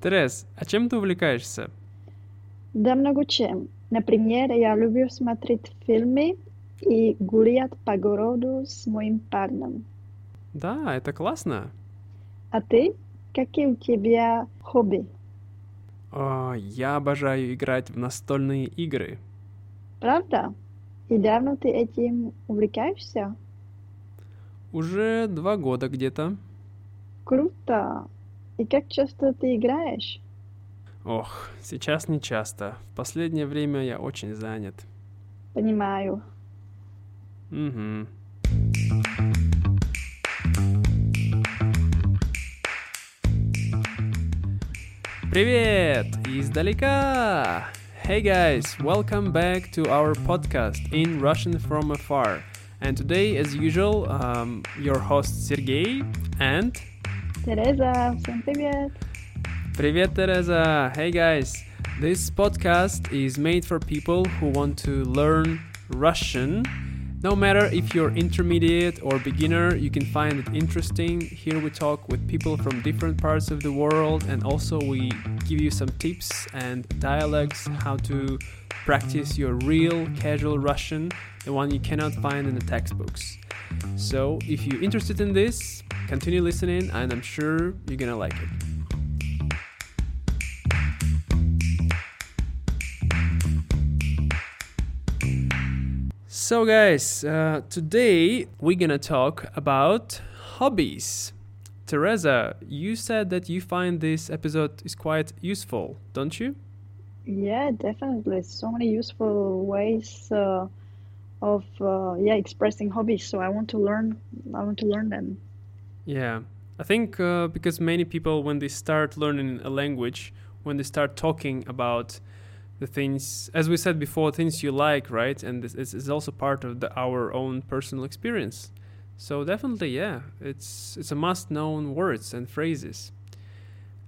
Терез, а чем ты увлекаешься? Да много чем. Например, я люблю смотреть фильмы и гулять по городу с моим парнем. Да, это классно. А ты? Какие у тебя хобби? О, я обожаю играть в настольные игры. Правда? И давно ты этим увлекаешься? Уже два года где-то. Круто! И как часто ты играешь? Ох, сейчас не часто. В последнее время я очень занят. Понимаю. Угу. Привет! Издалека! Hey guys, welcome back to our podcast in Russian from afar. And today, as usual, um, your host Sergey and Тереза, всем привет! Привет, Teresa! Hey guys! This podcast is made for people who want to learn Russian. No matter if you're intermediate or beginner, you can find it interesting. Here we talk with people from different parts of the world, and also we give you some tips and dialogues how to practice your real casual Russian, the one you cannot find in the textbooks. So, if you're interested in this, continue listening, and I'm sure you're gonna like it. So, guys, uh, today we're gonna talk about hobbies. Teresa, you said that you find this episode is quite useful, don't you? Yeah, definitely. So many useful ways uh, of uh, yeah expressing hobbies. So I want to learn. I want to learn them. Yeah, I think uh, because many people, when they start learning a language, when they start talking about the things, as we said before, things you like, right? And this is, also part of the, our own personal experience. So definitely, yeah, it's it's a must-known words and phrases.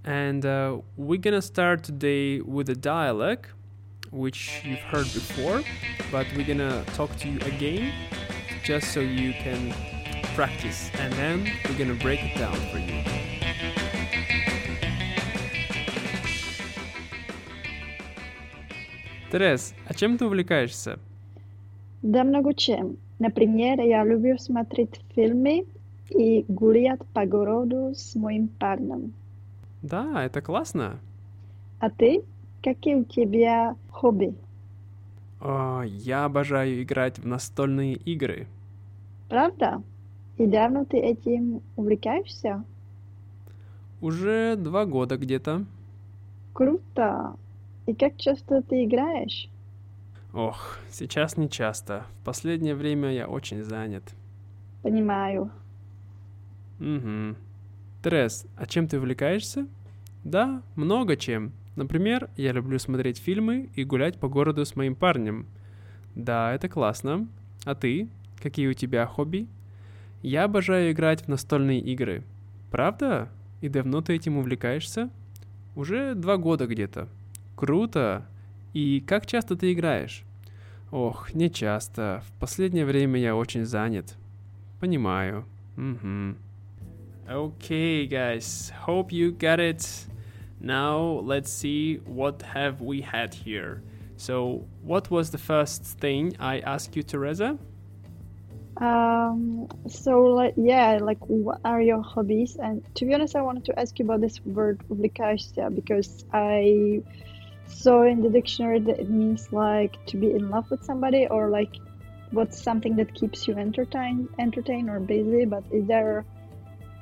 And uh, we're gonna start today with a dialogue, which you've heard before, but we're gonna talk to you again, just so you can practice, and then we're gonna break it down for you. Терес, а чем ты увлекаешься? Да много чем. Например, я люблю смотреть фильмы и гулять по городу с моим парнем. Да, это классно. А ты? Какие у тебя хобби? О, я обожаю играть в настольные игры. Правда? И давно ты этим увлекаешься? Уже два года где-то. Круто! И как часто ты играешь? Ох, сейчас не часто. В последнее время я очень занят. Понимаю. Угу. Терес, а чем ты увлекаешься? Да, много чем. Например, я люблю смотреть фильмы и гулять по городу с моим парнем. Да, это классно. А ты? Какие у тебя хобби? Я обожаю играть в настольные игры. Правда? И давно ты этим увлекаешься? Уже два года где-то. Круто! И как часто ты играешь? Ох, не часто. В последнее время я очень занят. Понимаю. Угу. Okay, guys. Hope you got it. Now let's see what have we had here. So, what was the first thing I asked you, Teresa? Um, so like yeah, like what are your hobbies? And to be honest, I wanted to ask you about this word увлекаешься because I saw in the dictionary that it means like to be in love with somebody or like what's something that keeps you entertained, entertained or busy. But is there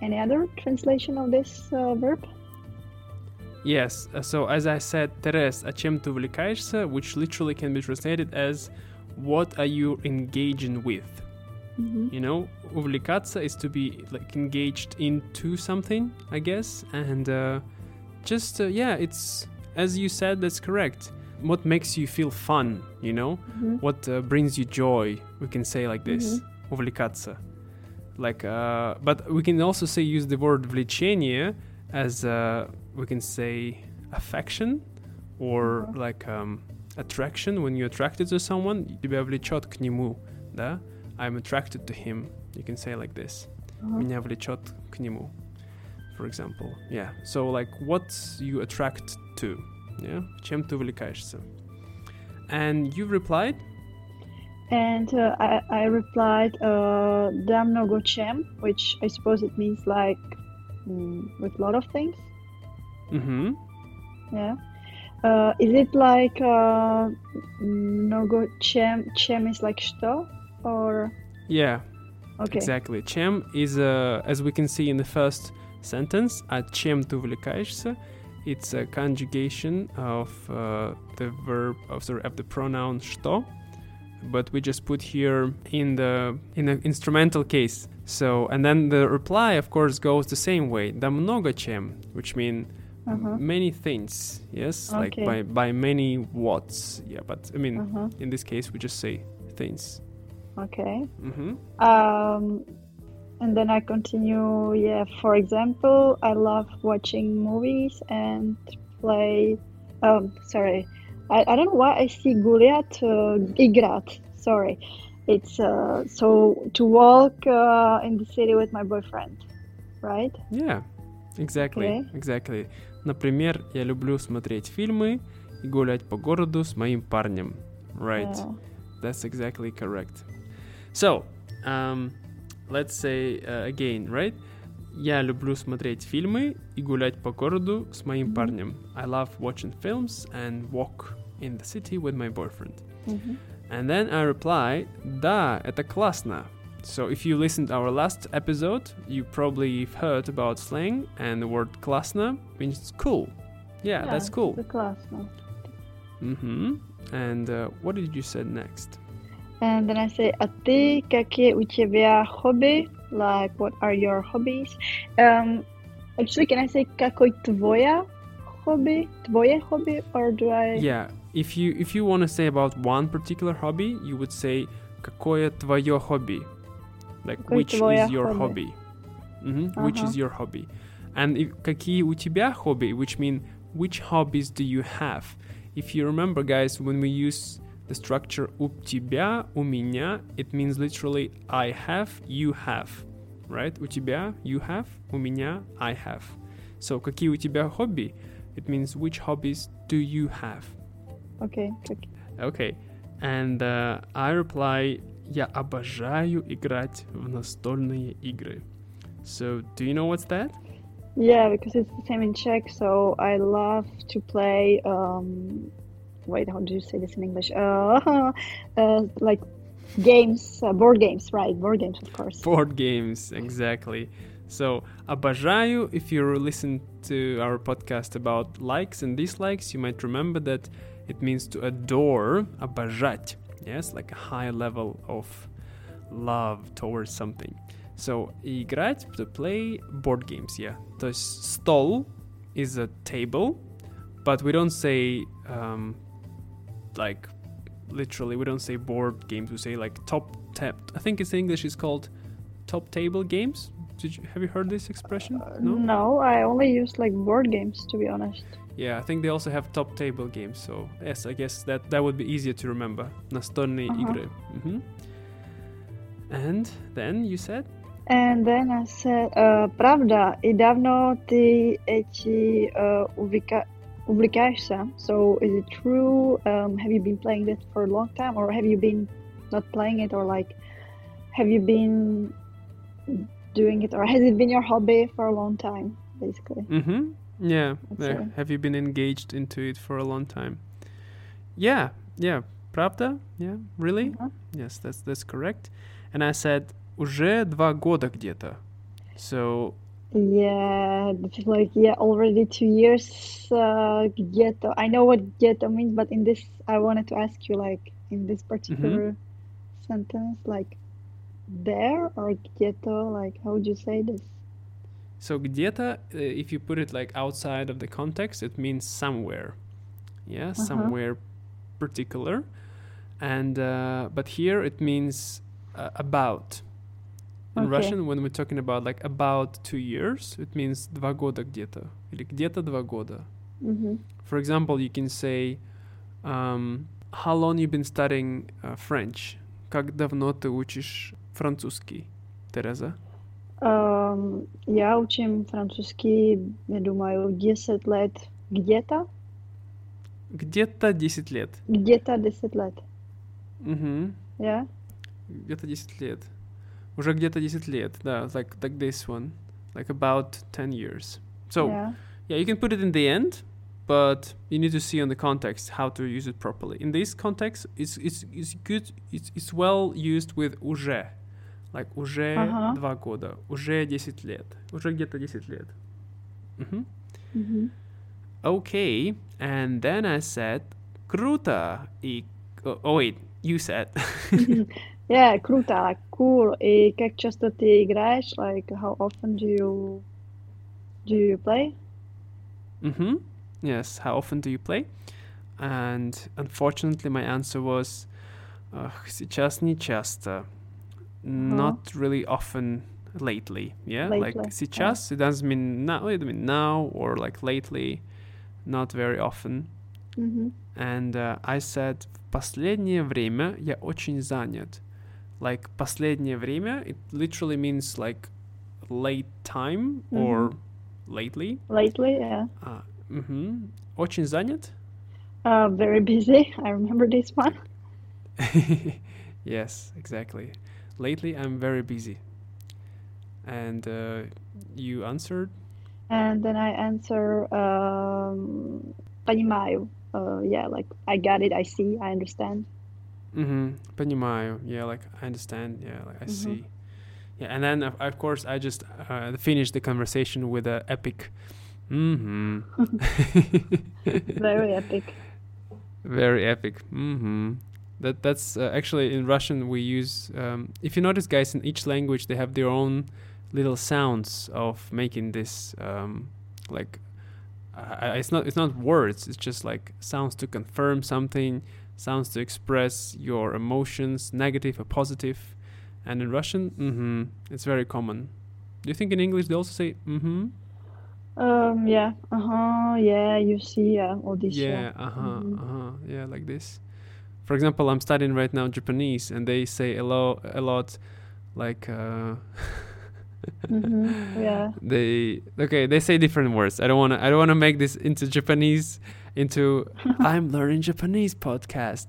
any other translation of this uh, verb? Yes, uh, so as I said, Teres, а чем ты увлекаешься, which literally can be translated as what are you engaging with? Mhm. You know, увлекаться is to be like engaged into something, I guess, and uh, just uh, yeah, it's as you said, that's correct. What makes you feel fun, you know, Mhm. what uh, brings you joy, we can say like this, увлекаться. Like, uh, but we can also say use the word влечение as uh, we can say affection or Ага. like um, attraction when you're attracted to someone, тебя влечет к нему, да? I'm attracted to him. You can say like this. Ага. Меня влечет к нему. for example. Yeah. So like what you attract to. Yeah. Чем ты увлекаешься? And you replied, And uh, I, I replied, uh, да много чем, which I suppose it means like mm, with a lot of things. Mm-hmm. Yeah. Uh, is it like uh, Nogo Chem? Chem is like "što", or yeah, okay, exactly. Chem is a as we can see in the first sentence. A chem tu? It's a conjugation of uh, the verb of sorry, of the pronoun "što", but we just put here in the in the instrumental case. So and then the reply, of course, goes the same way. Da mnogo chem, which means uh-huh. many things yes okay. like by by many watts yeah but i mean uh-huh. in this case we just say things okay mm-hmm. um and then i continue yeah for example i love watching movies and play um sorry i, I don't know why i see goliath uh, igrat sorry it's uh, so to walk uh, in the city with my boyfriend right yeah exactly okay. exactly Например, я люблю смотреть фильмы и гулять по городу с моим парнем. Right, Yeah. that's exactly correct. So, um, let's say uh, again, right? Я люблю смотреть фильмы и гулять по городу с моим Мгм. парнем. I love watching films and walk in the city with my boyfriend. Mhm. And then I reply, да, это классно. So if you listened to our last episode, you probably have heard about slang and the word классно means cool. Yeah, that's cool. The классно. Mm-hmm. And uh, what did you say next? And then I say, а ты какие у тебя хобби? Like, what are your hobbies? Um, actually, can I say какой твоя хобби? Твое хобби? Or do I... Yeah, if you if you want to say about one particular hobby, you would say какое твое хобби? Like Какое which твое is your хобби? hobby? Mhm, Which Ага. is your hobby? And if, какие у тебя хобби, which mean which hobbies do you have? If you remember, guys, when we use the structure у тебя, у меня, it means literally I have, you have, right? У тебя, you have, у меня, I have. So какие у тебя хобби? It means which hobbies do you have? Okay, okay. Okay. And uh, I reply, я обожаю играть в настольные игры. So, do you know what's that? Yeah, because it's the same in Czech, so I love to play, um, wait, how do you say this in English? Uh, uh, like games, uh, board games, right? Board games, of course. Board games, exactly. So, обожаю, if you listen to our podcast about likes and dislikes, you might remember that it means to adore, обожать. Yes, like a high level of love towards something. So, играть, to play board games, yeah. То есть стол is a table, but we don't say um, like literally we don't say board games. We say like top tap. I think it's in English is called top table games. Did you have you heard this expression? Uh, no, I only use like board games, to be honest. Yeah, I think they also have top table games. So yes, I guess that that would be easier to remember. Настольные Uh-huh. игры. Mhm. And then you said. And then I said, uh, правда, и давно ты эти uh, увлека- увлекаешься? So is it true? Um, have you been playing this for a long time, or have you been not playing it, or like, have you been doing it, or has it been your hobby for a long time, basically? Mm-hmm. Yeah. That's there. it. Have you been engaged into it for a long time? Yeah. Yeah. Правда? Yeah. Really? Uh-huh. Yes, that's that's correct. And I said уже два года где-то. So Yeah, this is like yeah, already two years. Uh, ghetto. I know what ghetto means, but in this, I wanted to ask you, like, in this particular sentence, like, there or ghetto, like, how would you say this? so где-то, uh, if you put it like outside of the context, it means somewhere. Yeah, Uh-huh. somewhere particular. And uh, but here it means uh, about. In Okay. Russian, when we're talking about like about two years, it means два года где-то. Или где-то два года. Mm-hmm. For example, you can say, um, how long you been studying uh, French? Как давно ты учишь французский, Тереза? Эм, я учим французский, я думаю, 10 лет где-то. Где-то 10 лет. Где-то 10 лет. Угу. Yeah? Где-то 10 лет. Уже где-то 10 лет, да, like, like this one. Like about 10 years. So, yeah. yeah, you can put it in the end, but you need to see on the context how to use it properly. In this context, it's, it's, it's good, it's, it's well used with уже. Like уже Ага. два года, уже 10 лет, уже где-то 10 лет. Мгм. Мгм. Okay, and then I said круто и... Oh, oh, wait, you said. Yeah, круто, like cool. И как часто ты играешь? Like, how often do you do you play? mm-hmm. Yes, how often do you play? And unfortunately, my answer was «Ах, сейчас не часто. Not really often lately. Yeah, Lately, like yeah. сейчас, it doesn't mean now, it mean now or like lately, not very often. Мгм. And uh, I said, в последнее время я очень занят. Like, последнее время, it literally means like late time or lately. Lately, yeah. А, мгм. Очень занят? Uh, very busy. I remember this one. yes, exactly. Lately, I'm very busy. And uh, you answered? And then I answer, um, понимаю. Uh, yeah, like I got it. I see. I understand. Mm-hmm. Понимаю. Yeah, like I understand. Yeah, like I Mhm. see. Yeah, and then of, of course I just uh, finished the conversation with a epic. Mm-hmm. Very epic. Very epic. Mm-hmm. That that's uh, actually in Russian we use. Um, if you notice, guys, in each language they have their own little sounds of making this. Um, like, uh, it's not it's not words. It's just like sounds to confirm something, sounds to express your emotions, negative or positive. And in Russian, mm-hmm, it's very common. Do you think in English they also say mm-hmm? Um, yeah. Uh huh. Yeah. You see. Yeah. All this. Yeah, uh huh, Mhm. uh huh, yeah, like this. For example, I'm studying right now Japanese, and they say a lot, a lot, like uh, Mhm, yeah. they okay, they say different words. I don't wanna, I don't wanna make this into Japanese, into I'm learning Japanese podcast.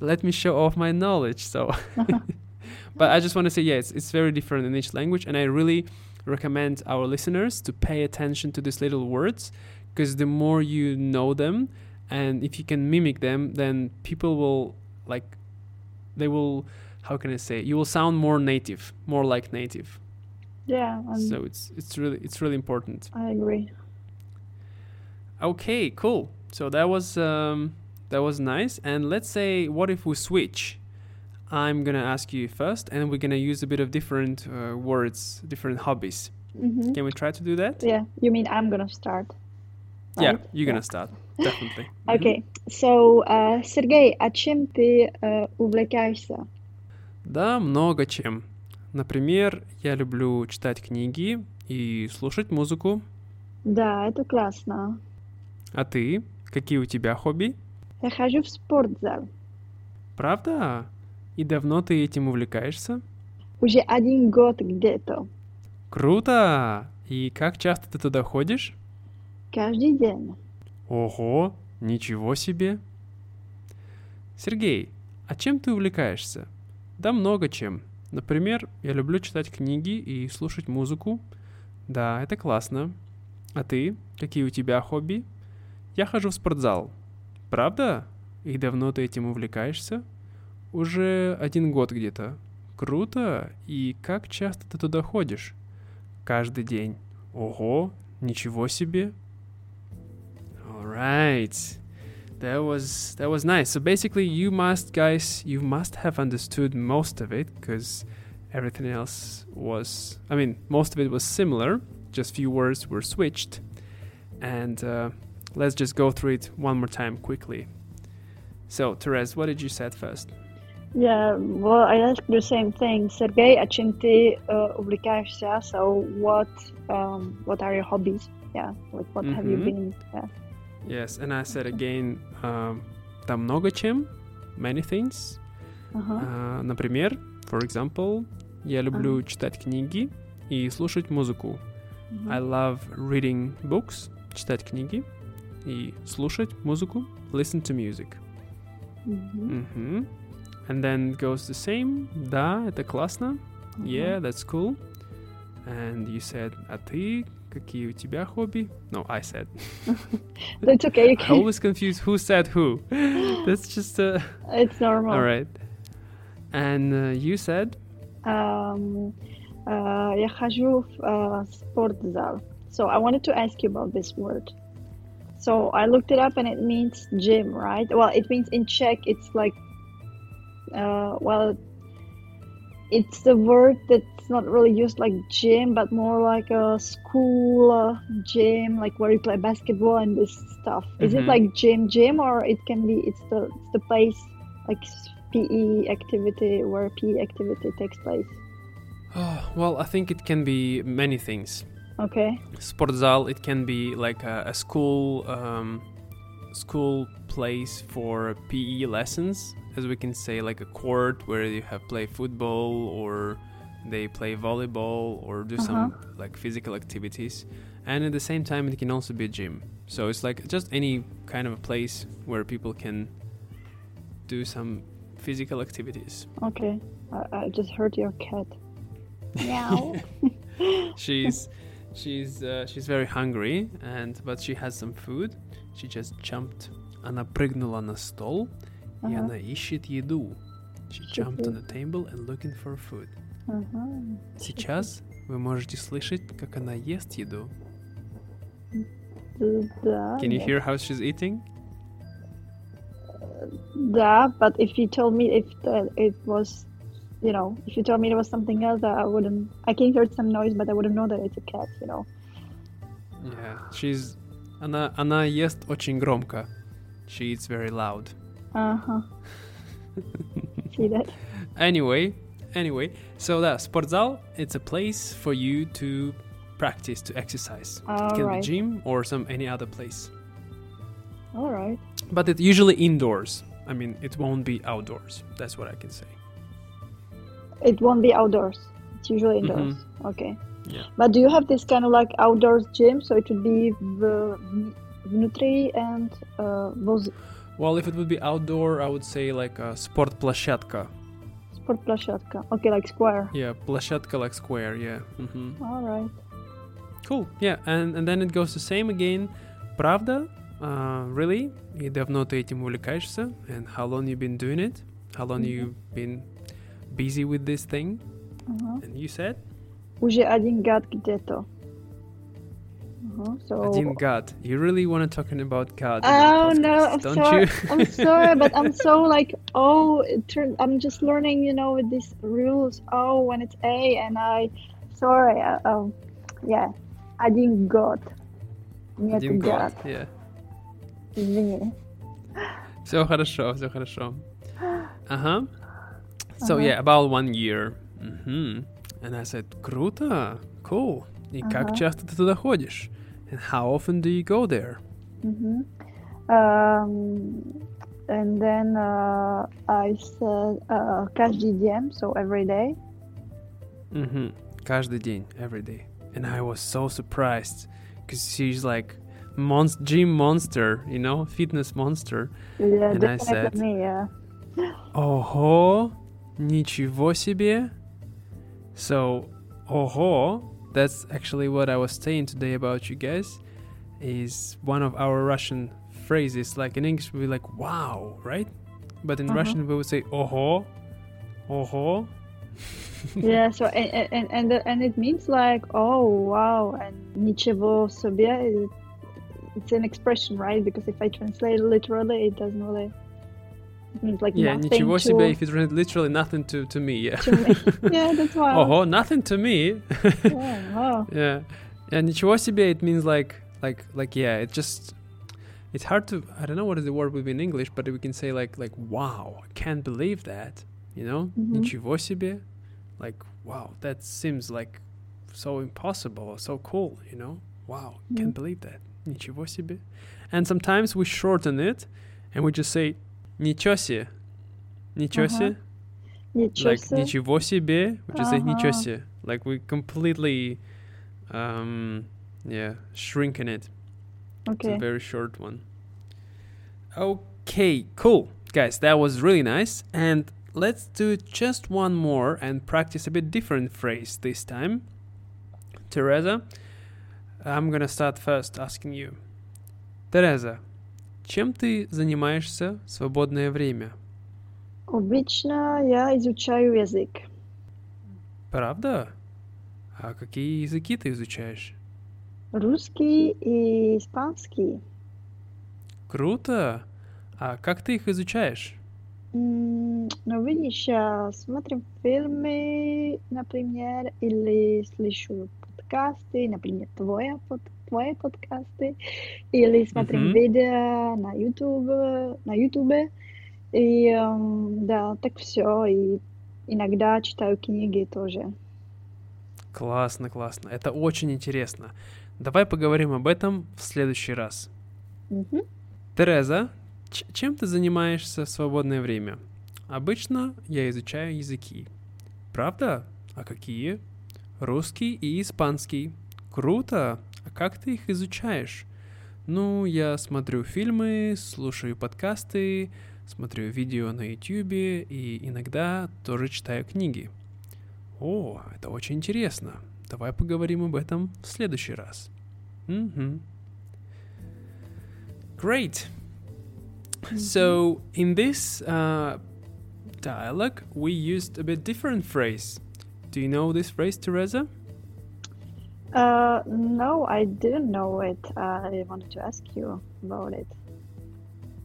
Let me show off my knowledge. So, but I just want to say, yeah, it's it's very different in each language, and I really recommend our listeners to pay attention to these little words because the more you know them and if you can mimic them then people will like they will how can i say you will sound more native more like native Yeah. Um, so it's it's really it's really important I agree. okay cool so that was um that was nice and let's say what if we switch i'm gonna ask you first and we're gonna use a bit of different uh, words different hobbies hmm can we try to do that Yeah. You mean I'm gonna start? yeah you're gonna start definitely. Okay. So, uh, Сергей, а чем ты uh, увлекаешься? Да, много чем. Например, я люблю читать книги и слушать музыку. Да, это классно. А ты? Какие у тебя хобби? Я хожу в спортзал. Правда? И давно ты этим увлекаешься? Уже один год где-то. Круто! И как часто ты туда ходишь? Каждый день. Ого, ничего себе! Сергей, а чем ты увлекаешься? Да много чем. Например, я люблю читать книги и слушать музыку. Да, это классно. А ты? Какие у тебя хобби? Я хожу в спортзал. Правда? И давно ты этим увлекаешься? Уже один год где-то. Круто. И как часто ты туда ходишь? Каждый день. Ого, ничего себе. All right. That was that was nice. So basically, you must guys, you must have understood most of it because everything else was. I mean, most of it was similar. Just few words were switched, and uh, let's just go through it one more time quickly. So, Therese, what did you say first? Yeah, well, I asked the same thing. Sergey, a čím ty uh. So, what um, what are your hobbies? Yeah, like what mm-hmm. have you mm-hmm. been? Yeah. Yes, and I said again, um, там много чем, many things. Uh-huh. А, например, for example, я люблю читать книги и слушать музыку. Мгм. I love reading books, читать книги и слушать музыку, listen to music. Мгм. Мгм. And then it goes the same. Да, это классно. Мгм. Yeah, that's cool. And you said, а ты, какие у тебя хобби? No, I said. That's okay. You I can. always confuse who said who. That's just uh, It's normal. all right. And uh, you said, Um, uh, я хожу в uh, спортзал. So I wanted to ask you about this word. So I looked it up and it means gym, right? Well, it means in Czech it's like, uh, well, it's the word that's not really used like gym, but more like a school uh, gym, like where you play basketball and this stuff. Is it Mhm. like gym, gym, or it can be? It's the it's the place like PE activity where PE activity takes place. oh, well, I think it can be many things. Okay. Sportzal, it can be like a, a school, um, school place for PE lessons, as we can say, like a court where you have play football or they play volleyball or do some like physical activities. And at the same time, it can also be a gym. So it's like just any kind of a place where people can do some physical activities. Okay. I, I just heard your cat. Meow. she's she's uh, she's very hungry and but she has some food she just jumped она прыгнула на стол и Ага. она ищет еду she Ищет jumped on еду. the table and looking for food Ага. сейчас вы можете слышать как она ест еду Да. can you нет. hear how she's eating Да, but if you told me if the, it was, you know, if you told me it was something else, I wouldn't. I can hear some noise, but I wouldn't know that it's a cat. You know. yeah she's она она ест очень громко she eats very loud Uh huh. See that? Anyway, anyway, so that sportzal, it's a place for you to practice, to exercise. it All can right. be gym or some any other place. All right. But it's usually indoors. I mean, it won't be outdoors. That's what I can say. It won't be outdoors. It's usually Mhm. indoors. Okay. Yeah. But do you have this kind of like outdoors gym? So it would be в, внутри and uh, воз, Well, if it would be outdoor, I would say like a спортплощадка. спортплощадка. Okay, like square. Yeah, площадка like square. Yeah. hmm All right. Cool. Yeah, and and then it goes the same again. Правда? Uh, really? И давно ты этим увлекаешься? And how long you been doing it? How long you been busy with this thing? Uh-huh. And you said Уже один год где-то. Uh-huh. So. один год. You really want to talking about God? in Oh the no, podcast, I'm don't sorry. you? I'm sorry, but I'm so like, oh, it turn, I'm just learning, you know, with these rules. Oh, when it's A, and I, sorry, uh, um, yeah, один год. Нет Один год. год. Yeah. Извини. Все хорошо, все хорошо. Ага. So Ага. yeah, about one year. Мгм. And I said, круто, cool. И как Ага. часто ты туда ходишь? And how often do you go there? Mhm. Um, and then uh, I said uh, каждый день, so every day. Mm-hmm. Каждый день, every day. And I was so surprised because she's like monst- gym monster, you know, fitness monster. Yeah, And I definitely said- me, yeah. Ого, ничего себе. So, ого, that's actually what I was saying today about you guys. Is one of our Russian phrases. Like in English, we be like wow, right? But in Uh-huh. Russian, we would say oho, oho. yeah so and and and, the, and it means like oh wow and ничего себе it- it's an expression right because if i translate it literally it doesn't really it means like Yeah, nothing ничего to, себе. If it's literally nothing to to me, yeah. to me yeah that's why I was- Ого, nothing to me. yeah, wow. yeah. Yeah, ничего себе, it means like, like, like, yeah, it just, it's hard to, I don't know what is the word would be in English, but we can say like, like, wow, I can't believe that, you know? Mhm. Ничего себе. Like, wow, that seems like so impossible or so cool, you know? Wow, can't Mhm. believe that. Ничего себе. And sometimes we shorten it and we just say, ничего себе. Ничего Uh-huh. себе. Ничего Like, себе. ничего себе, we just say Uh-huh. ничего себе. Like we completely, um, yeah, shrinking it. It's Okay. a very short one. Okay, cool. Guys, that was really nice. And let's do just one more and practice a bit different phrase this time. Teresa, I'm gonna start first asking you. Тереза, чем ты занимаешься в свободное время? Обычно я изучаю язык. Правда? А какие языки ты изучаешь? Русский и испанский. Круто! А как ты их изучаешь? Ну, видишь, я смотрю фильмы, например, или слышу подкасты, например, твои, под, твои подкасты, или смотрим Мгм. видео на YouTube, на YouTube. И да, так все. И иногда читаю книги тоже. Классно, классно. Это очень интересно. Давай поговорим об этом в следующий раз. Мгм. Тереза, чем ты занимаешься в свободное время? Обычно я изучаю языки. Правда? А какие? Русский и испанский. Круто! А как ты их изучаешь? Ну, я смотрю фильмы, слушаю подкасты, смотрю видео на YouTube и иногда тоже читаю книги. О, это очень интересно. Давай поговорим об этом в следующий раз. Мгм. Great. So, in this uh, dialogue, we used a bit different phrase. Do you know this phrase, Teresa? Uh, no, I didn't know it. I wanted to ask you about it.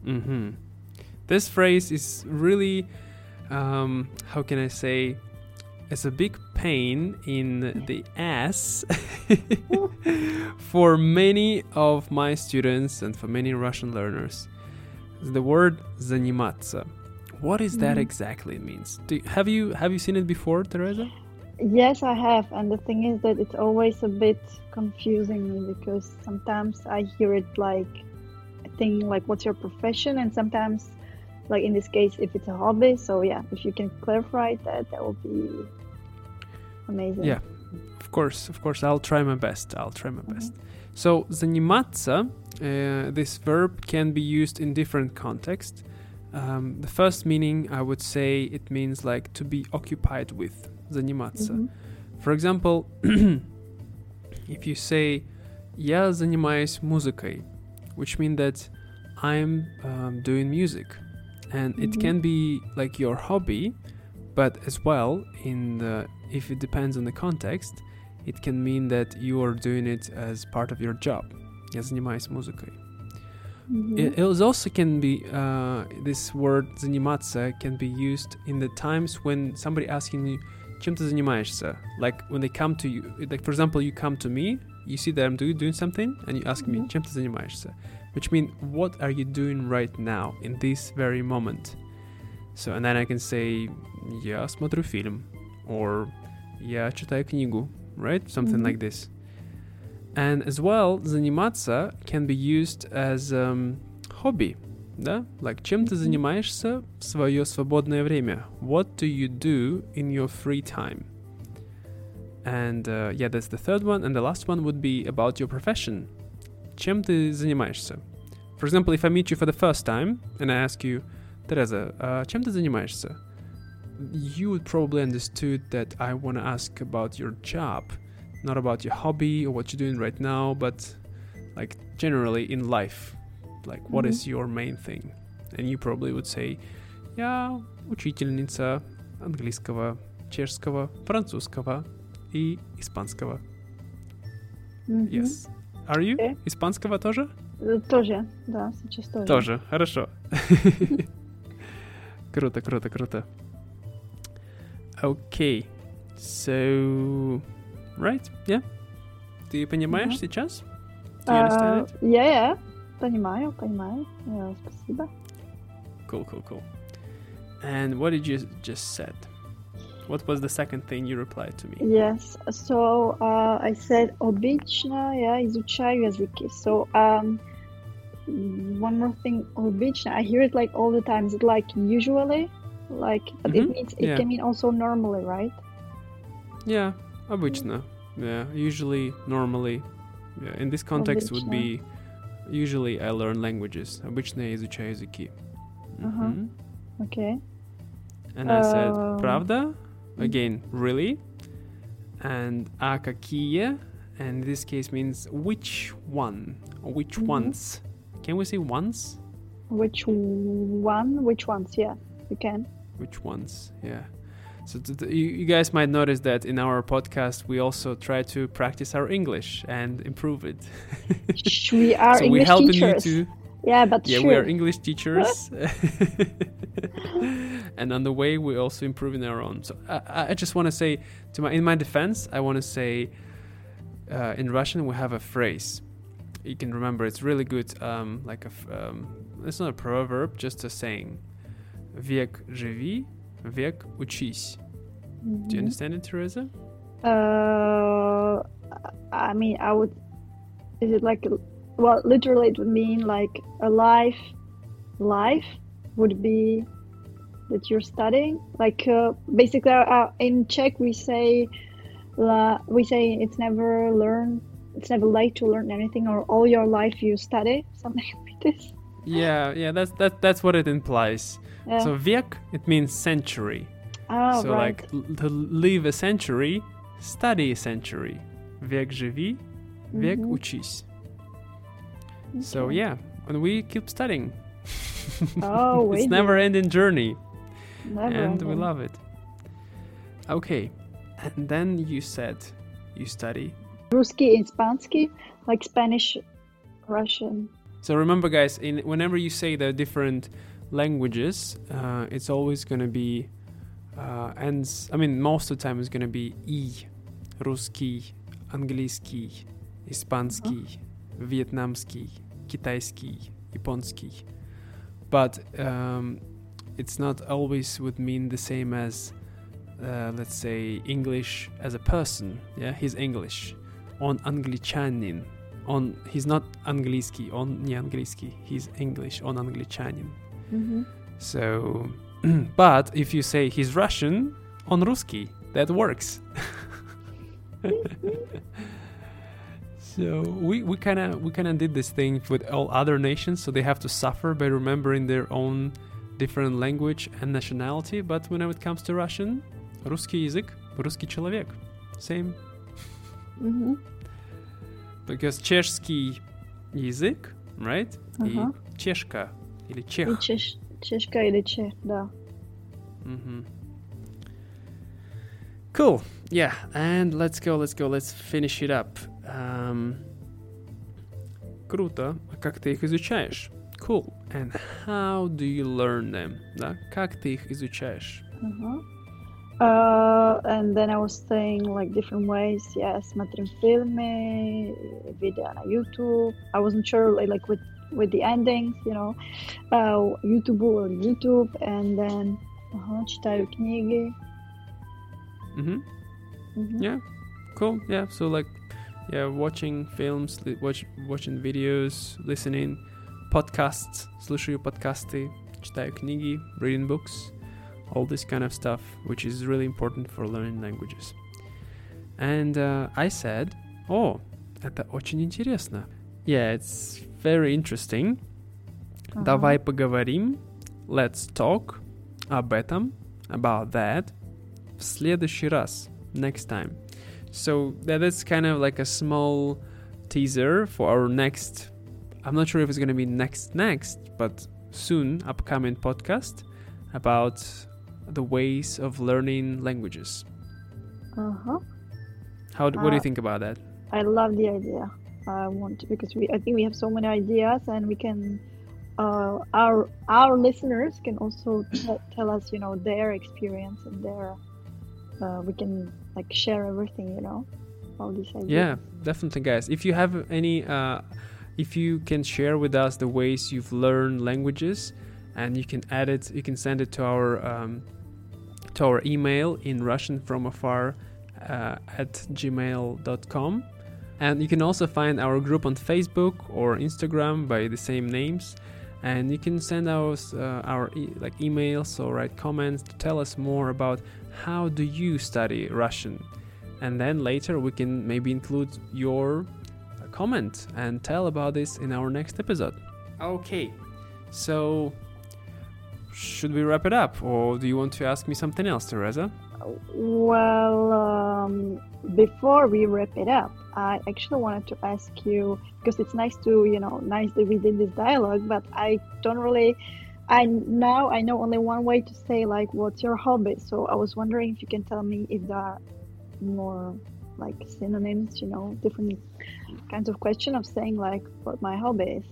hmm This phrase is really, um, how can I say, it's a big pain in the ass for many of my students and for many Russian learners. The word заниматься. What is that Mhm. exactly means? Do, have you have you seen it before, Teresa? Yes, I have. And the thing is that it's always a bit confusing me because sometimes I hear it like a thing like, what's your profession? And sometimes, like in this case, if it's a hobby. So, yeah, if you can clarify that, that would be amazing. Yeah, of course, of course. I'll try my best. I'll try my mm-hmm. best. So, zanimatsa, uh, this verb can be used in different contexts. Um, the first meaning, I would say, it means like to be occupied with Заниматься. Mhm. For example, if you say «Я занимаюсь музыкой», which means that I'm um, doing music. And it Mhm. can be like your hobby, but as well, in the, if it depends on the context, it can mean that you are doing it as part of your job. Я занимаюсь музыкой. Mhm. It, it also can be uh, this word заниматься can be used in the times when somebody asking you чем ты занимаешься like when they come to you like for example you come to me you see that I'm do, doing something and you ask me Mhm. чем ты занимаешься which means what are you doing right now in this very moment so and then I can say я смотрю фильм or я читаю книгу right something Mhm. like this and as well, заниматься can be used as um, hobby, да? Like, чем ты Мгм. занимаешься в свое свободное время? What do you do in your free time? And uh, yeah, that's the third one. And the last one would be about your profession. Чем ты занимаешься? For example, if I meet you for the first time and I ask you, Teresa, uh, чем ты занимаешься? You would probably understood that I want to ask about your job, not about your hobby or what you're doing right now, but like generally in life. Like, what Mhm. is your main thing? And you probably would say, я учительница английского, чешского, французского и испанского. Мгм. Yes. Are you? Okay. Испанского тоже? Э, Тоже, да, сейчас тоже. Тоже. Хорошо. круто, круто, круто. Okay. So, right? Yeah? Ты понимаешь Мгм. сейчас? Do you understand А, it? Я, я, понимаю, понимаю. Э, Спасибо. Cool, cool, cool. And what did you just said? What was the second thing you replied to me? Yes, so uh, I said обычно я изучаю языки. So um, one more thing, обычно, I hear it like all the time. Is it like usually? Like, but Mhm, it means it yeah. can mean also normally, right? Yeah, обычно. Yeah, usually, normally. Yeah, in this context would be usually I learn languages. Обычно я изучаю языки. Uh-huh. Мгм. Okay. And I said, Um, правда? Again, really? And а какие? And this case means which one? Which Mhm. ones? Can we say once? Which one? Which ones? Yeah, you can. Which ones? Yeah. So th- th- you, you guys might notice that in our podcast we also try to practice our English and improve it. Shh, we are so we English helping teachers. you to Yeah, but yeah sure. we are English teachers, and on the way we're also improving our own. So I, I- I just want to say to my in my defense, I want to say uh, in Russian we have a phrase. You can remember it's really good, um, like a f- um, it's not a proverb, just a saying. Век живи, век учись. Do you Mhm. understand it, Teresa? Uh, I mean, I would. Is it like, well, literally, it would mean like a life. Life would be that you're studying. Like, uh, basically, uh, in Czech we say, la, we say it's never learn. It's never late to learn anything, or all your life you study something like this. Yeah, yeah, that's that that's what it implies. Yeah. So век it means century. oh, so right. like l- to live a century, study a century. Век живи, век Mhm. учись. So Okay. yeah, and we keep studying. Oh, it's wait. never ending journey, Never and we ending. love it. Okay, and then you said you study. Русский and Spansky, like Spanish, Russian. So remember, guys, in whenever you say the different languages, uh, it's always gonna be, uh, ends. I mean, most of the time it's gonna be и, русский, английский, испанский, vietnamский, китайский, японский. But um, it's not always would mean the same as, uh, let's say, English as a person. Yeah, he's English. Он англичанин. Он, he's not английский, он не английский. He's English, он англичанин. Mm-hmm. So, but if you say he's Russian, on русский, that works. so we we kind of we kind of did this thing with all other nations, so they have to suffer by remembering their own different language and nationality. But when it comes to Russian, русский язык, русский человек, same. Mm-hmm. Because чешский язык, right? Ага. И чешка или И чех. чеш, чешка или чех, да. hmm Cool. Yeah, and let's go, let's go, let's finish it up. Um, круто. А как ты их изучаешь? Cool. And how do you learn them? Да? Как ты их изучаешь? Uh-huh. Uh, and then I was saying like different ways. Yeah, смотрим фильмы, видео на YouTube. I wasn't sure like, like with with the endings, you know, uh, YouTube or YouTube, and then uh читаю книги. hmm Мгм. Yeah. Cool. Yeah. So like, yeah, watching films, li- watch, watching videos, listening, podcasts, слушаю подкасты, читаю книги, reading books, all this kind of stuff, which is really important for learning languages. And uh, I said, oh, это очень интересно. Yeah, it's very interesting. Ага. Давай поговорим. Let's talk об этом, about that, в следующий раз, next time. So that is kind of like a small teaser for our next. I'm not sure if it's going to be next, next, but soon upcoming podcast about the ways of learning languages. Uh-huh. How? do- what do you Uh, think about that? I love the idea. I want to because we I think we have so many ideas and we can uh, our our listeners can also t- tell us you know their experience and their uh, we can like share everything you know all these ideas. Yeah, definitely, guys. If you have any, uh, if you can share with us the ways you've learned languages, and you can add it, you can send it to our um, to our email in Russian from afar uh, at gmail.com. And you can also find our group on Facebook or Instagram by the same names. And you can send us uh, our e- like emails or write comments to tell us more about how do you study Russian and then later we can maybe include your uh, comment and tell about this in our next episode. Okay, so should we wrap it up, or do you want to ask me something else, Teresa? Well, um, before we wrap it up, I actually wanted to ask you because it's nice to, you know, nicely we did this dialogue, but I don't really. I now I know only one way to say like what's your hobby. So I was wondering if you can tell me if there are more like synonyms, you know, different kinds of question of saying like what my hobby is.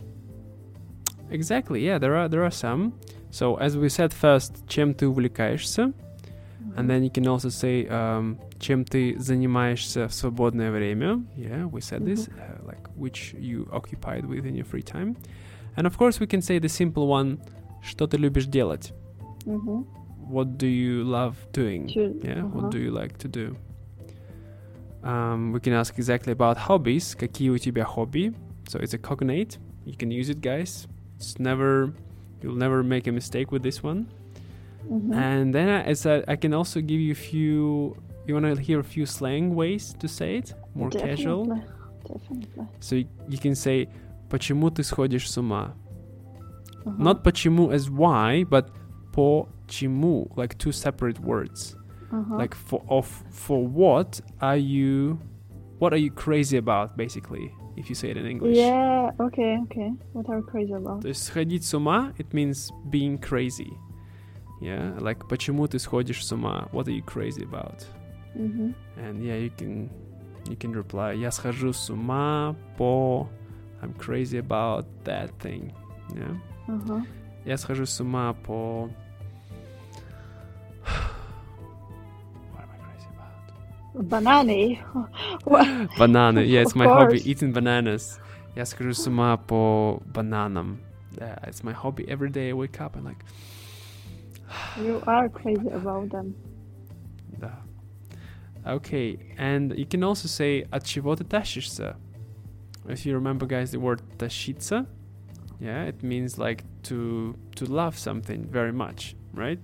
Exactly, yeah, there are there are some. So as we said first, чем ты увлекаешься, and then you can also say um, чем ты занимаешься в свободное время. Yeah, we said this, uh, like which you occupied with in your free time. And of course, we can say the simple one, что ты любишь делать? Mm-hmm. What do you love doing? To- Yeah, uh-huh. what do you like to do? Um, we can ask exactly about hobbies. Какие у тебя хобби? So it's a cognate. You can use it, guys. It's never, you'll never make a mistake with this one. Mhm. And then, I, as I, I can also give you a few. You want to hear a few slang ways to say it, more casual. Definitely. Definitely. So you, you can say, "Почему ты сходишь с ума?" Uh-huh. Not почему as why, but почему, like two separate words. Uh-huh. Like for of for what are you? What are you crazy about, basically? If you say it in English. Yeah, okay, okay. What are you crazy about? То есть сходить с ума, it means being crazy. Yeah, like почему ты сходишь с ума? What are you crazy about? Mm-hmm. And yeah, you can you can reply, я схожу с ума по I'm crazy about that thing. Yeah. Uh-huh. Я схожу с ума по What am I crazy about? Banani. What? Banana. Yeah, it's Of my hobby, course. eating bananas. Я схожу с ума по бананам. Yeah, it's my hobby. Every day I wake up and like, You are crazy about them. да. Okay, and you can also say от чего ты тащишься? If you remember, guys, the word тащиться, yeah, it means like to to love something very much, right?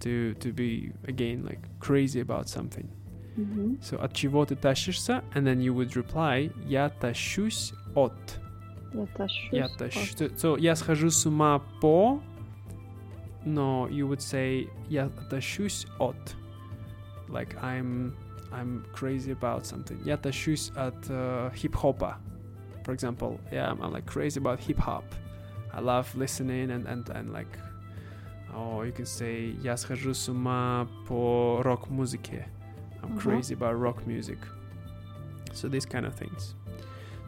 To to be again like crazy about something. Mm-hmm. So от чего ты тащишься? And then you would reply я тащусь от. Я тащусь. Я тащу. So я схожу с ума по, но you would say я тащусь от. Like I'm I'm crazy about something. Я тащусь от uh, хип-хопа. For example, yeah, I'm, I'm like crazy about hip hop. I love listening and, and, and like, oh, you can say я схожу с ума по рок-музыке. I'm Mhm. crazy about rock music. So these kind of things.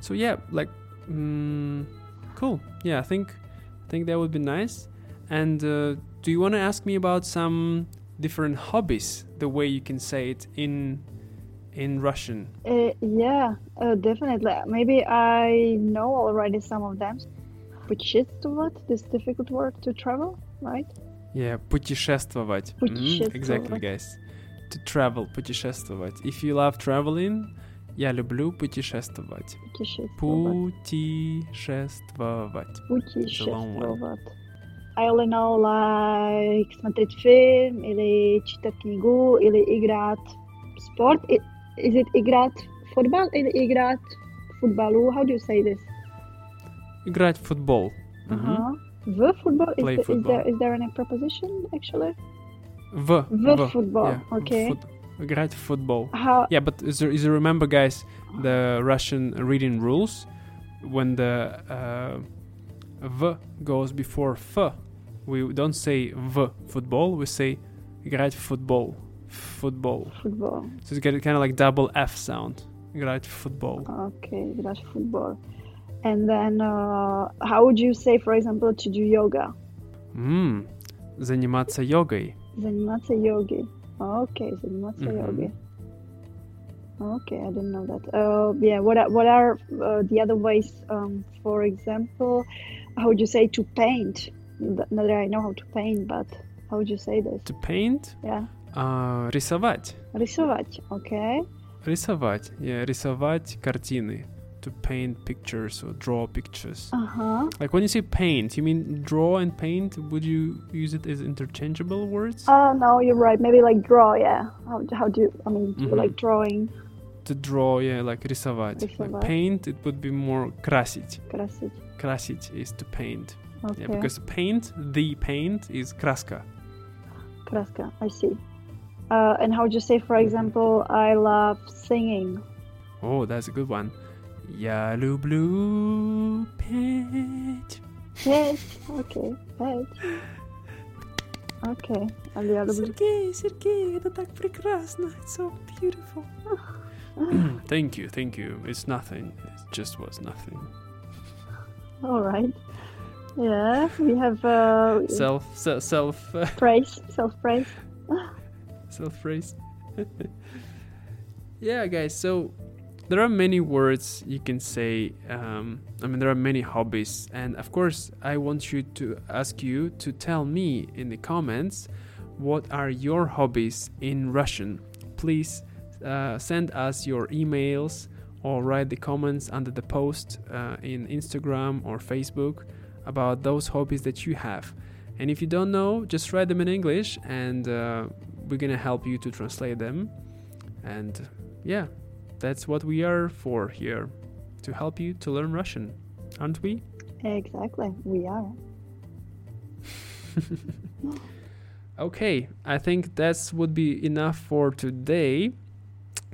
So yeah, like, mm, cool. Yeah, I think I think that would be nice. And uh, do you want to ask me about some different hobbies? The way you can say it in in Russian. Uh, yeah, uh, definitely. Maybe I know already some of them. Путешествовать, this difficult word to travel, right? Yeah, путешествовать. Mhm, Exactly, Путешествовать. guys. To travel, путешествовать. If you love traveling, я люблю путешествовать. Путешествовать. Путешествовать. Путешествовать. I only know like смотреть фильм или читать книгу или играть в спорт. I- Is it играть в футбол или играть в футболу? How do you say this? Играть в футбол. Мгм. Uh-huh. В футбол? Is, Play the- is football. there is there any preposition actually? В. В футбол. Yeah, в Okay. фут- Играть в футбол. How? Yeah, but is there, is there remember, guys, the Russian reading rules when the uh, v goes before f, we don't say v football, we say играть в футбол, football. Football. So it's got kind of like double f sound. Играть в футбол. Okay, that's football. And then, uh, how would you say, for example, to do yoga? М, заниматься йогой. Заниматься йогой. Okay, заниматься Мгм. йогой. Okay, I didn't know that. Uh, yeah, what are, what are uh, the other ways? Um, for example, how would you say to paint? Th- Not that I know how to paint, but how would you say this? To paint, Yeah, а, рисовать. рисовать. Okay. Рисовать. Yeah, рисовать картины. To paint pictures or draw pictures. Uh huh. Like when you say paint, you mean draw and paint? Would you use it as interchangeable words? Oh no, you're right. Maybe like draw. Yeah. How how do you? I mean, do you Mhm. like drawing to draw, yeah, like рисовать. Like Рисовать. paint, it would be more красить. Красить. Красить is to paint. Okay. Yeah, because paint, the paint is краска. Краска. I see. Uh, and how would you say, for example, I love singing? Oh, that's a good one. Я люблю петь. Yes. Okay. Right. Okay. А я люблю- Сергей, Сергей, это так прекрасно. It's so beautiful. thank you, thank you. It's nothing. It just was nothing. All right. Yeah, we have uh, Self, se- self, uh, praise, self praise. self phrase. yeah, guys. So there are many words you can say. Um, I mean, there are many hobbies, and of course, I want you to ask you to tell me in the comments what are your hobbies in Russian. Please uh, send us your emails or write the comments under the post uh, in Instagram or Facebook about those hobbies that you have. And if you don't know, just write them in English and uh, we're gonna help you to translate them. And yeah, that's what we are for here to help you to learn Russian, aren't we? Exactly, we are. Okay, I think that's would be enough for today.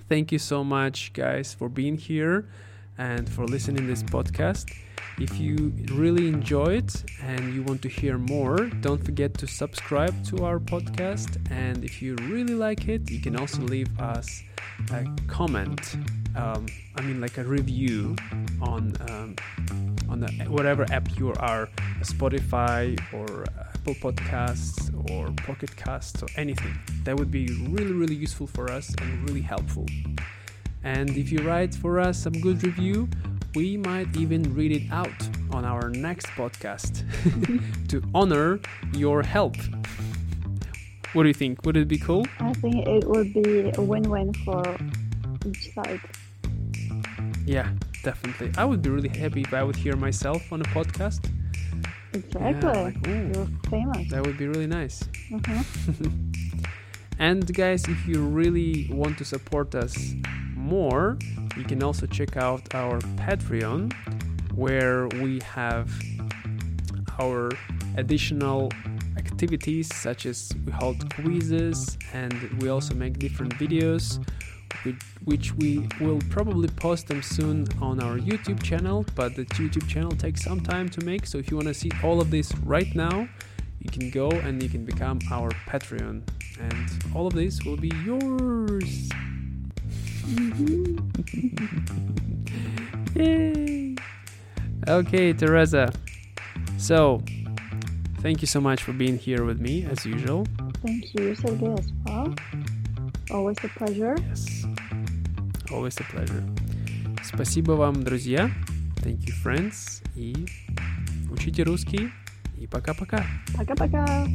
Thank you so much, guys, for being here and for listening this podcast. If you really enjoy it and you want to hear more, don't forget to subscribe to our podcast. And if you really like it, you can also leave us a comment. Um, I mean, like a review on um, on the, whatever app you are, Spotify or Apple Podcasts or Pocket Casts or anything. That would be really, really useful for us and really helpful. And if you write for us some good review, we might even read it out on our next podcast to honor your help. What do you think? Would it be cool? I think it would be a win win for each side. Yeah, definitely. I would be really happy if I would hear myself on a podcast. Exactly. like. You're famous. That would be really nice. Uh-huh. And guys, if you really want to support us more, you can also check out our Patreon, where we have our additional activities such as we hold quizzes and we also make different videos which, we will probably post them soon on our YouTube channel but the YouTube channel takes some time to make. So if you want to see all of this right now you can go and you can become our Patreon. And all of this will be yours Yay! Okay, Teresa. So, thank you so much for being here with me as usual. Thank you, Sergey, as well. Always a pleasure. Yes. Always a pleasure. Спасибо вам, друзья. Thank you, friends. И учите русский. И пока-пока. Пока-пока.